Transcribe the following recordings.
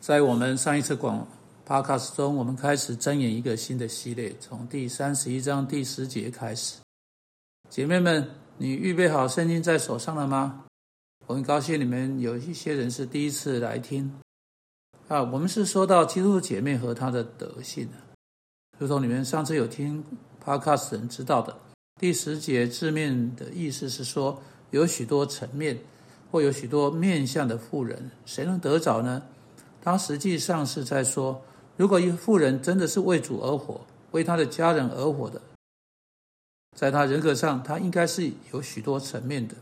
在我们上一次广 podcast 中，我们开始睁眼一个新的系列，从第三十一章第十节开始。姐妹们，你预备好圣经在手上了吗？我很高兴你们有一些人是第一次来听啊。我们是说到基督的姐妹和她的德性，如同你们上次有听 podcast 人知道的，第十节字面的意思是说，有许多层面或有许多面相的妇人，谁能得着呢？他实际上是在说，如果一个妇人真的是为主而活，为他的家人而活的，在他人格上，他应该是有许多层面的，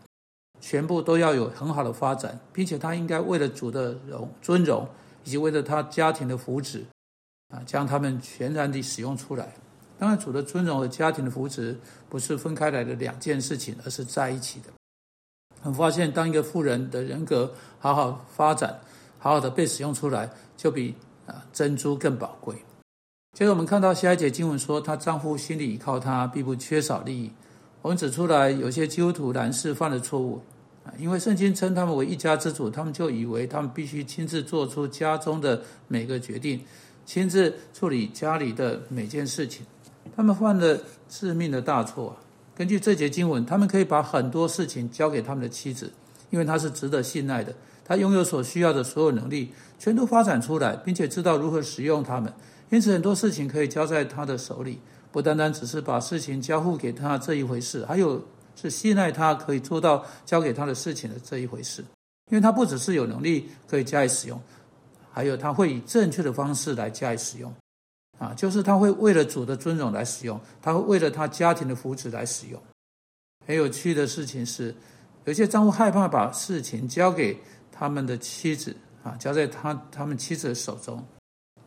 全部都要有很好的发展，并且他应该为了主的荣尊荣，以及为了他家庭的福祉，啊，将他们全然地使用出来。当然，主的尊荣和家庭的福祉不是分开来的两件事情，而是在一起的。我发现，当一个富人的人格好好发展。好好的被使用出来，就比啊珍珠更宝贵。接着我们看到下一节经文说，她丈夫心里依靠她，并不缺少利益。我们指出来，有些基督徒男士犯了错误啊，因为圣经称他们为一家之主，他们就以为他们必须亲自做出家中的每个决定，亲自处理家里的每件事情。他们犯了致命的大错啊。根据这节经文，他们可以把很多事情交给他们的妻子，因为他是值得信赖的。他拥有所需要的所有能力，全都发展出来，并且知道如何使用它们。因此，很多事情可以交在他的手里，不单单只是把事情交付给他这一回事，还有是信赖他可以做到交给他的事情的这一回事。因为他不只是有能力可以加以使用，还有他会以正确的方式来加以使用。啊，就是他会为了主的尊荣来使用，他会为了他家庭的福祉来使用。很有趣的事情是，有些丈夫害怕把事情交给。他们的妻子啊，交在他他们妻子的手中，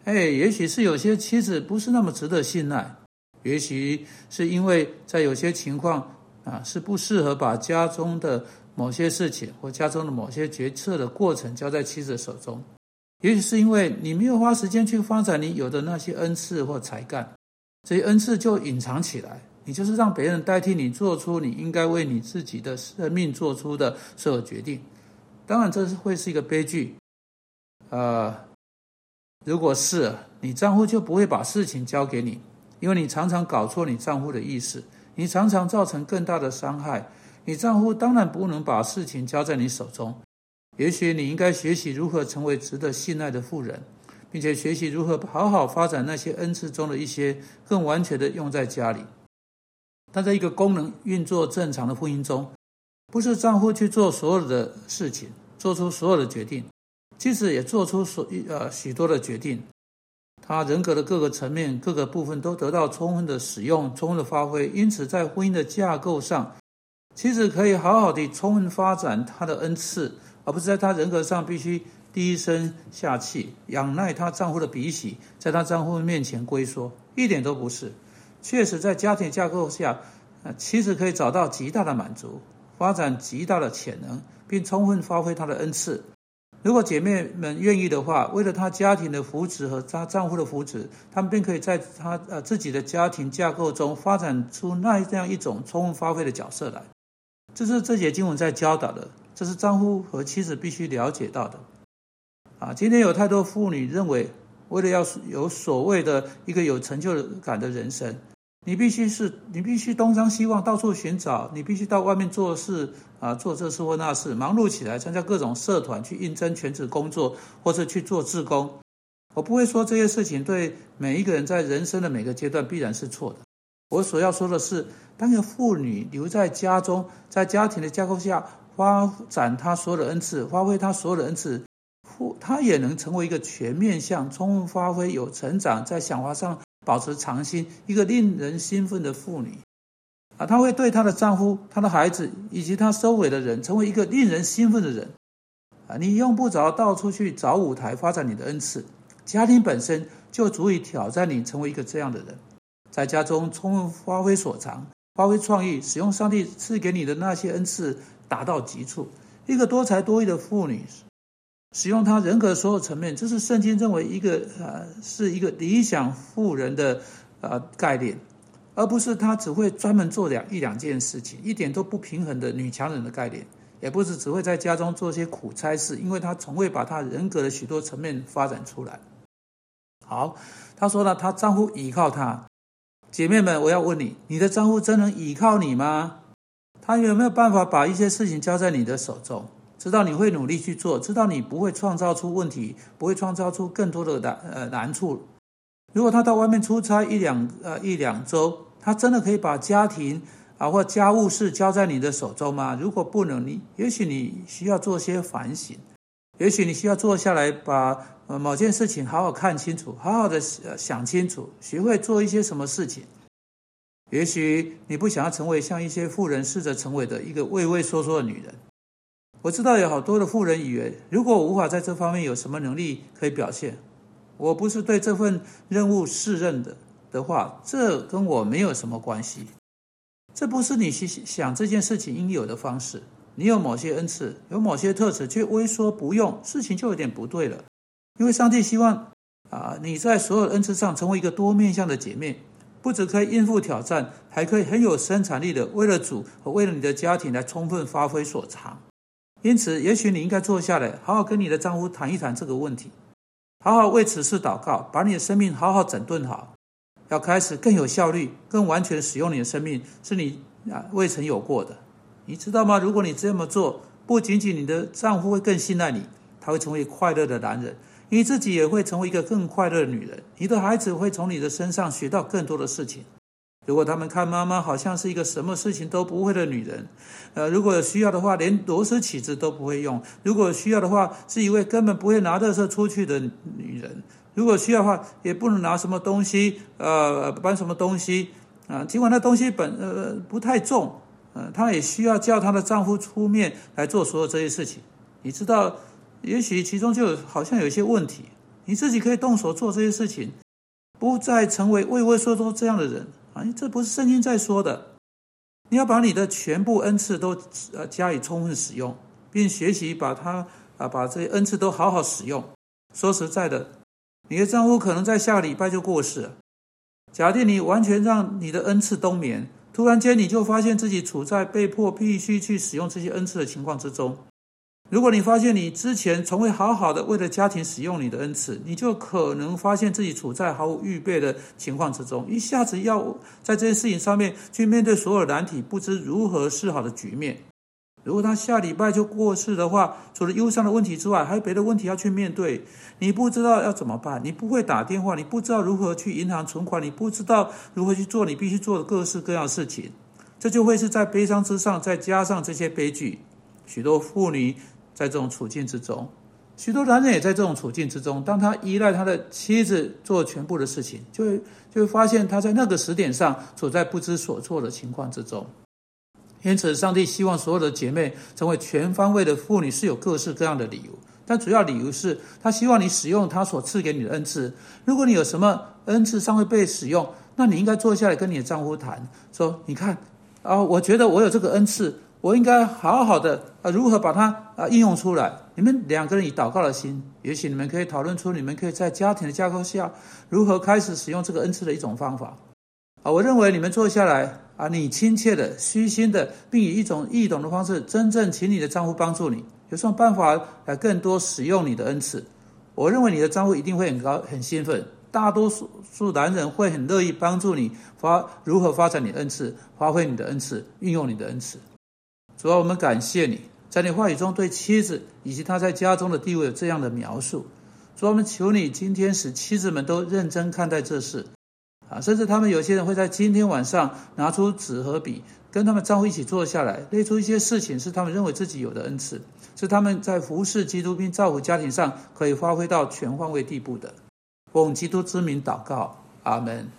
哎，也许是有些妻子不是那么值得信赖，也许是因为在有些情况啊，是不适合把家中的某些事情或家中的某些决策的过程交在妻子的手中，也许是因为你没有花时间去发展你有的那些恩赐或才干，这些恩赐就隐藏起来，你就是让别人代替你做出你应该为你自己的生命做出的所有决定。当然，这是会是一个悲剧。呃，如果是你丈夫，就不会把事情交给你，因为你常常搞错你丈夫的意思，你常常造成更大的伤害。你丈夫当然不能把事情交在你手中。也许你应该学习如何成为值得信赖的妇人，并且学习如何好好发展那些恩赐中的一些，更完全的用在家里。但在一个功能运作正常的婚姻中。不是丈夫去做所有的事情，做出所有的决定，妻子也做出所呃许多的决定，他人格的各个层面、各个部分都得到充分的使用、充分的发挥。因此，在婚姻的架构上，妻子可以好好的充分发展她的恩赐，而不是在她人格上必须低声下气，仰赖她丈夫的鼻息，在她丈夫面前龟缩，一点都不是。确实，在家庭架构下，妻子可以找到极大的满足。发展极大的潜能，并充分发挥她的恩赐。如果姐妹们愿意的话，为了她家庭的福祉和她丈夫的福祉，她们便可以在她呃自己的家庭架构中发展出那这样一种充分发挥的角色来。这是这节经文在教导的，这是丈夫和妻子必须了解到的。啊，今天有太多妇女认为，为了要有所谓的一个有成就感的人生。你必须是，你必须东张西望，到处寻找。你必须到外面做事啊，做这事或那事，忙碌起来，参加各种社团，去应征全职工作，或者去做志工。我不会说这些事情对每一个人在人生的每个阶段必然是错的。我所要说的是，当一个妇女留在家中，在家庭的架构下发展她所有的恩赐，发挥她所有的恩赐，她也能成为一个全面向、充分发挥、有成长，在想法上。保持长心，一个令人兴奋的妇女，啊，她会对她的丈夫、她的孩子以及她周围的人，成为一个令人兴奋的人，啊，你用不着到处去找舞台发展你的恩赐，家庭本身就足以挑战你成为一个这样的人，在家中充分发挥所长，发挥创意，使用上帝赐给你的那些恩赐，达到极处，一个多才多艺的妇女。使用他人格所有层面，这是圣经认为一个呃是一个理想富人的呃概念，而不是他只会专门做两一两件事情，一点都不平衡的女强人的概念。也不是只会在家中做些苦差事，因为他从未把他人格的许多层面发展出来。好，他说了，他丈夫倚靠他。姐妹们，我要问你，你的丈夫真能倚靠你吗？他有没有办法把一些事情交在你的手中？知道你会努力去做，知道你不会创造出问题，不会创造出更多的难呃难处。如果他到外面出差一两呃一两周，他真的可以把家庭啊或家务事交在你的手中吗？如果不能，你也许你需要做些反省，也许你需要坐下来把呃某件事情好好看清楚，好好的想清楚，学会做一些什么事情。也许你不想要成为像一些富人试着成为的一个畏畏缩缩的女人。我知道有好多的富人以为，如果我无法在这方面有什么能力可以表现。我不是对这份任务适任的的话，这跟我没有什么关系。这不是你想这件事情应有的方式。你有某些恩赐，有某些特质，却微说不用，事情就有点不对了。因为上帝希望啊，你在所有恩赐上成为一个多面向的姐妹，不只可以应付挑战，还可以很有生产力的，为了主和为了你的家庭来充分发挥所长。因此，也许你应该坐下来，好好跟你的丈夫谈一谈这个问题。好好为此事祷告，把你的生命好好整顿好，要开始更有效率、更完全使用你的生命，是你啊未曾有过的。你知道吗？如果你这么做，不仅仅你的丈夫会更信赖你，他会成为快乐的男人，你自己也会成为一个更快乐的女人。你的孩子会从你的身上学到更多的事情。如果他们看妈妈好像是一个什么事情都不会的女人，呃，如果需要的话，连螺丝起子都不会用；如果需要的话，是一位根本不会拿垃圾出去的女人；如果需要的话，也不能拿什么东西，呃，搬什么东西啊。尽管那东西本呃不太重，呃，她也需要叫她的丈夫出面来做所有这些事情。你知道，也许其中就好像有一些问题，你自己可以动手做这些事情，不再成为畏畏缩缩这样的人。哎，这不是圣经在说的。你要把你的全部恩赐都呃加以充分使用，并学习把它啊把这些恩赐都好好使用。说实在的，你的丈夫可能在下礼拜就过世了。假定你完全让你的恩赐冬眠，突然间你就发现自己处在被迫必须去使用这些恩赐的情况之中。如果你发现你之前从未好好的为了家庭使用你的恩赐，你就可能发现自己处在毫无预备的情况之中，一下子要在这件事情上面去面对所有难题，不知如何是好的局面。如果他下礼拜就过世的话，除了忧伤的问题之外，还有别的问题要去面对。你不知道要怎么办，你不会打电话，你不知道如何去银行存款，你不知道如何去做你必须做的各式各样的事情，这就会是在悲伤之上再加上这些悲剧。许多妇女。在这种处境之中，许多男人也在这种处境之中。当他依赖他的妻子做全部的事情，就会就会发现他在那个时点上处在不知所措的情况之中。因此，上帝希望所有的姐妹成为全方位的妇女，是有各式各样的理由。但主要理由是他希望你使用他所赐给你的恩赐。如果你有什么恩赐尚未被使用，那你应该坐下来跟你的丈夫谈，说：“你看，啊，我觉得我有这个恩赐。”我应该好好的啊，如何把它啊应用出来？你们两个人以祷告的心，也许你们可以讨论出，你们可以在家庭的架构下，如何开始使用这个恩赐的一种方法啊。我认为你们坐下来啊，你亲切的、虚心的，并以一种易懂的方式，真正请你的丈夫帮助你，有什么办法来更多使用你的恩赐？我认为你的丈夫一定会很高、很兴奋。大多数数男人会很乐意帮助你发如何发展你恩赐，发挥你的恩赐，运用你的恩赐。主要我们感谢你，在你话语中对妻子以及她在家中的地位有这样的描述。主要我们求你今天使妻子们都认真看待这事，啊，甚至他们有些人会在今天晚上拿出纸和笔，跟他们丈夫一起坐下来，列出一些事情是他们认为自己有的恩赐，是他们在服侍基督并造福家庭上可以发挥到全方位地步的。奉基督之名祷告，阿门。